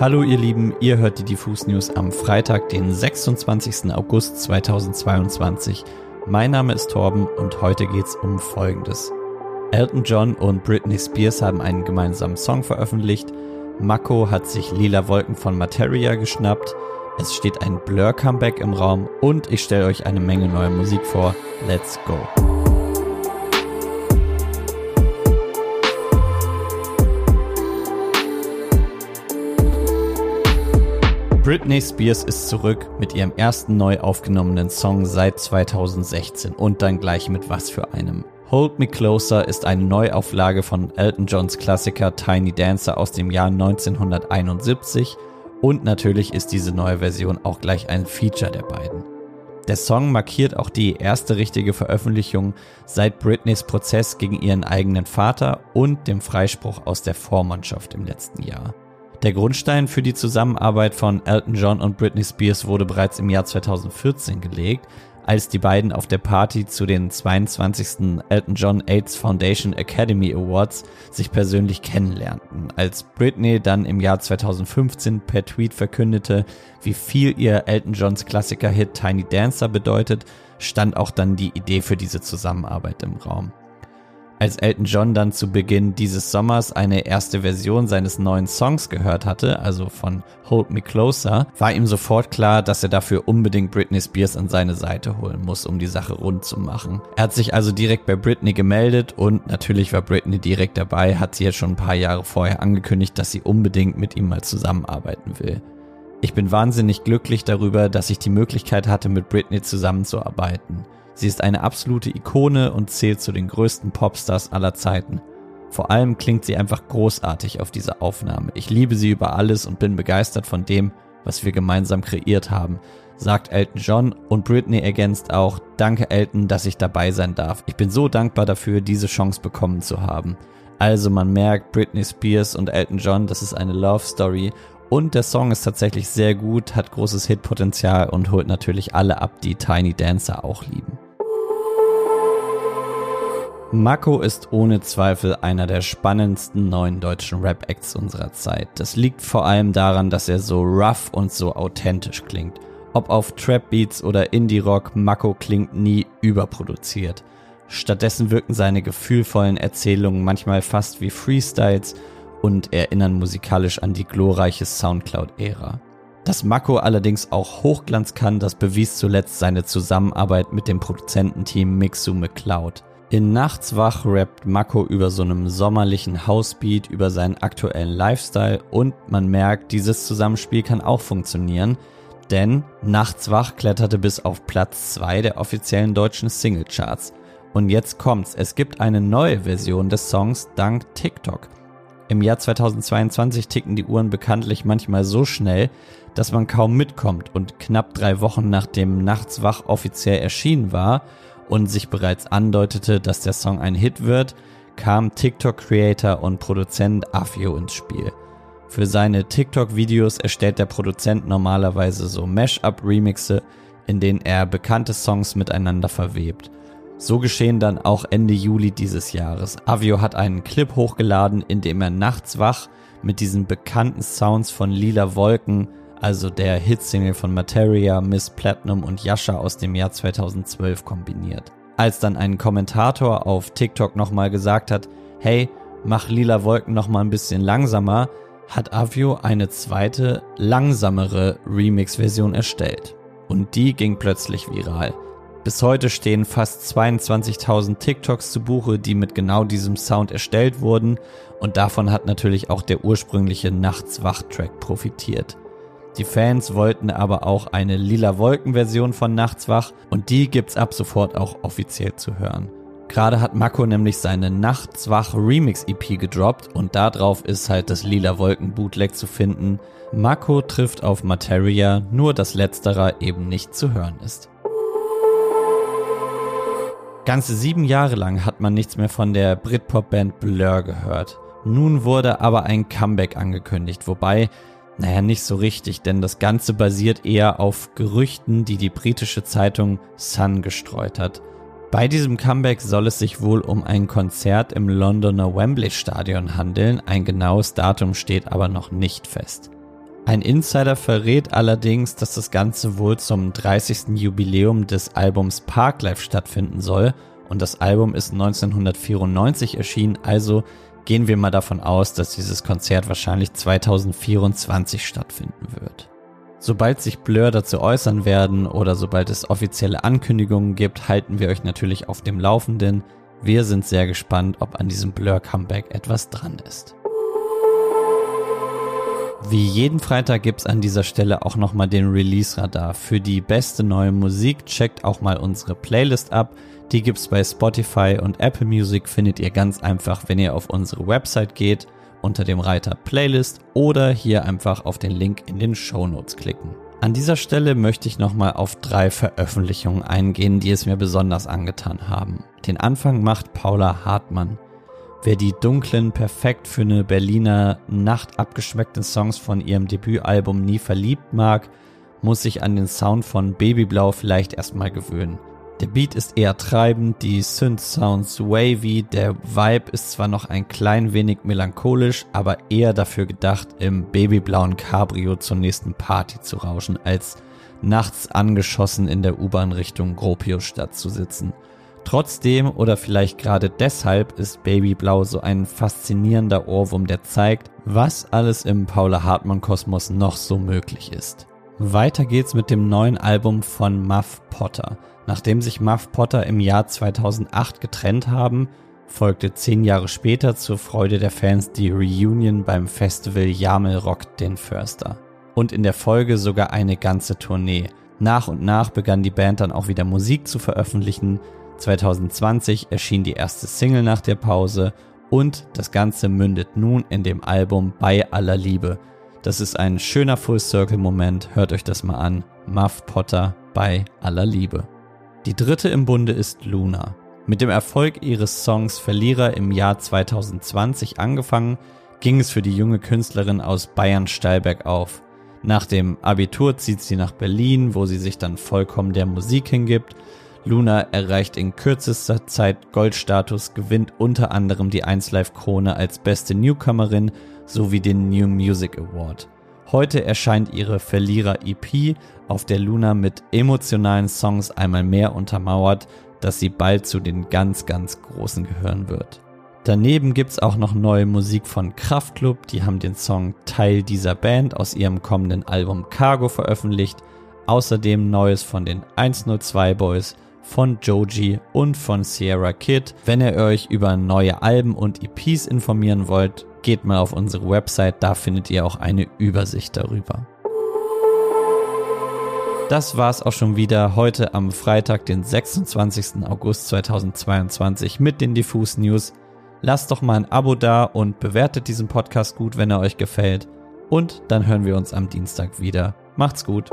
Hallo ihr Lieben, ihr hört die Diffus News am Freitag, den 26. August 2022. Mein Name ist Torben und heute geht's um Folgendes. Elton John und Britney Spears haben einen gemeinsamen Song veröffentlicht. Mako hat sich Lila Wolken von Materia geschnappt. Es steht ein Blur-Comeback im Raum und ich stelle euch eine Menge neuer Musik vor. Let's go! Britney Spears ist zurück mit ihrem ersten neu aufgenommenen Song seit 2016 und dann gleich mit was für einem. Hold Me Closer ist eine Neuauflage von Elton Johns Klassiker Tiny Dancer aus dem Jahr 1971 und natürlich ist diese neue Version auch gleich ein Feature der beiden. Der Song markiert auch die erste richtige Veröffentlichung seit Britneys Prozess gegen ihren eigenen Vater und dem Freispruch aus der Vormannschaft im letzten Jahr. Der Grundstein für die Zusammenarbeit von Elton John und Britney Spears wurde bereits im Jahr 2014 gelegt, als die beiden auf der Party zu den 22. Elton John AIDS Foundation Academy Awards sich persönlich kennenlernten. Als Britney dann im Jahr 2015 per Tweet verkündete, wie viel ihr Elton Johns Klassiker-Hit Tiny Dancer bedeutet, stand auch dann die Idee für diese Zusammenarbeit im Raum. Als Elton John dann zu Beginn dieses Sommers eine erste Version seines neuen Songs gehört hatte, also von Hold Me Closer, war ihm sofort klar, dass er dafür unbedingt Britney Spears an seine Seite holen muss, um die Sache rund zu machen. Er hat sich also direkt bei Britney gemeldet und natürlich war Britney direkt dabei, hat sie jetzt schon ein paar Jahre vorher angekündigt, dass sie unbedingt mit ihm mal zusammenarbeiten will. Ich bin wahnsinnig glücklich darüber, dass ich die Möglichkeit hatte, mit Britney zusammenzuarbeiten. Sie ist eine absolute Ikone und zählt zu den größten Popstars aller Zeiten. Vor allem klingt sie einfach großartig auf dieser Aufnahme. Ich liebe sie über alles und bin begeistert von dem, was wir gemeinsam kreiert haben, sagt Elton John und Britney ergänzt auch, danke Elton, dass ich dabei sein darf. Ich bin so dankbar dafür, diese Chance bekommen zu haben. Also man merkt, Britney Spears und Elton John, das ist eine Love Story und der Song ist tatsächlich sehr gut, hat großes Hitpotenzial und holt natürlich alle ab, die Tiny Dancer auch lieben. Mako ist ohne Zweifel einer der spannendsten neuen deutschen Rap-Acts unserer Zeit. Das liegt vor allem daran, dass er so rough und so authentisch klingt. Ob auf Trap-Beats oder Indie-Rock, Mako klingt nie überproduziert. Stattdessen wirken seine gefühlvollen Erzählungen manchmal fast wie Freestyles und erinnern musikalisch an die glorreiche Soundcloud-Ära. Dass Mako allerdings auch Hochglanz kann, das bewies zuletzt seine Zusammenarbeit mit dem Produzententeam Mixu McCloud. In Nachts wach rappt Mako über so einem sommerlichen Housebeat über seinen aktuellen Lifestyle und man merkt, dieses Zusammenspiel kann auch funktionieren, denn Nachts wach kletterte bis auf Platz 2 der offiziellen deutschen Singlecharts. Und jetzt kommt's, es gibt eine neue Version des Songs dank TikTok. Im Jahr 2022 ticken die Uhren bekanntlich manchmal so schnell, dass man kaum mitkommt und knapp drei Wochen nachdem Nachts wach offiziell erschienen war und sich bereits andeutete, dass der Song ein Hit wird, kam TikTok-Creator und Produzent Afio ins Spiel. Für seine TikTok-Videos erstellt der Produzent normalerweise so Mash-up-Remixe, in denen er bekannte Songs miteinander verwebt. So geschehen dann auch Ende Juli dieses Jahres. Avio hat einen Clip hochgeladen, in dem er nachts wach mit diesen bekannten Sounds von Lila Wolken, also der Hitsingle von Materia, Miss Platinum und Yasha aus dem Jahr 2012 kombiniert. Als dann ein Kommentator auf TikTok nochmal gesagt hat, hey, mach Lila Wolken nochmal ein bisschen langsamer, hat Avio eine zweite, langsamere Remix-Version erstellt. Und die ging plötzlich viral. Bis heute stehen fast 22.000 TikToks zu Buche, die mit genau diesem Sound erstellt wurden und davon hat natürlich auch der ursprüngliche Nachtswach-Track profitiert. Die Fans wollten aber auch eine lila Wolken-Version von Nachtswach und die gibt's ab sofort auch offiziell zu hören. Gerade hat Mako nämlich seine Nachtswach Remix EP gedroppt und darauf ist halt das lila Wolken Bootleg zu finden. Mako trifft auf Materia, nur dass letzterer eben nicht zu hören ist. Ganze sieben Jahre lang hat man nichts mehr von der Britpop-Band Blur gehört. Nun wurde aber ein Comeback angekündigt, wobei, naja, nicht so richtig, denn das Ganze basiert eher auf Gerüchten, die die britische Zeitung Sun gestreut hat. Bei diesem Comeback soll es sich wohl um ein Konzert im Londoner Wembley Stadion handeln, ein genaues Datum steht aber noch nicht fest. Ein Insider verrät allerdings, dass das Ganze wohl zum 30. Jubiläum des Albums Parklife stattfinden soll und das Album ist 1994 erschienen, also gehen wir mal davon aus, dass dieses Konzert wahrscheinlich 2024 stattfinden wird. Sobald sich Blur dazu äußern werden oder sobald es offizielle Ankündigungen gibt, halten wir euch natürlich auf dem Laufenden. Wir sind sehr gespannt, ob an diesem Blur-Comeback etwas dran ist. Wie jeden Freitag gibt's an dieser Stelle auch nochmal den Release-Radar. Für die beste neue Musik checkt auch mal unsere Playlist ab. Die gibt's bei Spotify und Apple Music, findet ihr ganz einfach, wenn ihr auf unsere Website geht, unter dem Reiter Playlist oder hier einfach auf den Link in den Show Notes klicken. An dieser Stelle möchte ich nochmal auf drei Veröffentlichungen eingehen, die es mir besonders angetan haben. Den Anfang macht Paula Hartmann. Wer die dunklen, perfekt für eine Berliner Nacht abgeschmeckten Songs von ihrem Debütalbum nie verliebt mag, muss sich an den Sound von Babyblau vielleicht erstmal gewöhnen. Der Beat ist eher treibend, die Synth-Sounds wavy, der Vibe ist zwar noch ein klein wenig melancholisch, aber eher dafür gedacht, im babyblauen Cabrio zur nächsten Party zu rauschen, als nachts angeschossen in der U-Bahn Richtung Gropiusstadt zu sitzen. Trotzdem oder vielleicht gerade deshalb ist Babyblau so ein faszinierender Ohrwurm, der zeigt, was alles im Paula Hartmann Kosmos noch so möglich ist. Weiter geht's mit dem neuen Album von Muff Potter. Nachdem sich Muff Potter im Jahr 2008 getrennt haben, folgte zehn Jahre später zur Freude der Fans die Reunion beim Festival Jamel Rock den Förster. Und in der Folge sogar eine ganze Tournee. Nach und nach begann die Band dann auch wieder Musik zu veröffentlichen, 2020 erschien die erste Single nach der Pause und das Ganze mündet nun in dem Album Bei aller Liebe. Das ist ein schöner Full Circle Moment, hört euch das mal an. Muff Potter bei aller Liebe. Die dritte im Bunde ist Luna. Mit dem Erfolg ihres Songs Verlierer im Jahr 2020 angefangen, ging es für die junge Künstlerin aus Bayern Steilberg auf. Nach dem Abitur zieht sie nach Berlin, wo sie sich dann vollkommen der Musik hingibt Luna erreicht in kürzester Zeit Goldstatus, gewinnt unter anderem die 1Live Krone als beste Newcomerin sowie den New Music Award. Heute erscheint ihre Verlierer EP, auf der Luna mit emotionalen Songs einmal mehr untermauert, dass sie bald zu den ganz, ganz Großen gehören wird. Daneben gibt's auch noch neue Musik von Kraftklub, die haben den Song Teil dieser Band aus ihrem kommenden Album Cargo veröffentlicht. Außerdem Neues von den 102 Boys von Joji und von Sierra Kid. Wenn ihr euch über neue Alben und EPs informieren wollt, geht mal auf unsere Website, da findet ihr auch eine Übersicht darüber. Das war's auch schon wieder heute am Freitag, den 26. August 2022 mit den Diffus News. Lasst doch mal ein Abo da und bewertet diesen Podcast gut, wenn er euch gefällt. Und dann hören wir uns am Dienstag wieder. Macht's gut.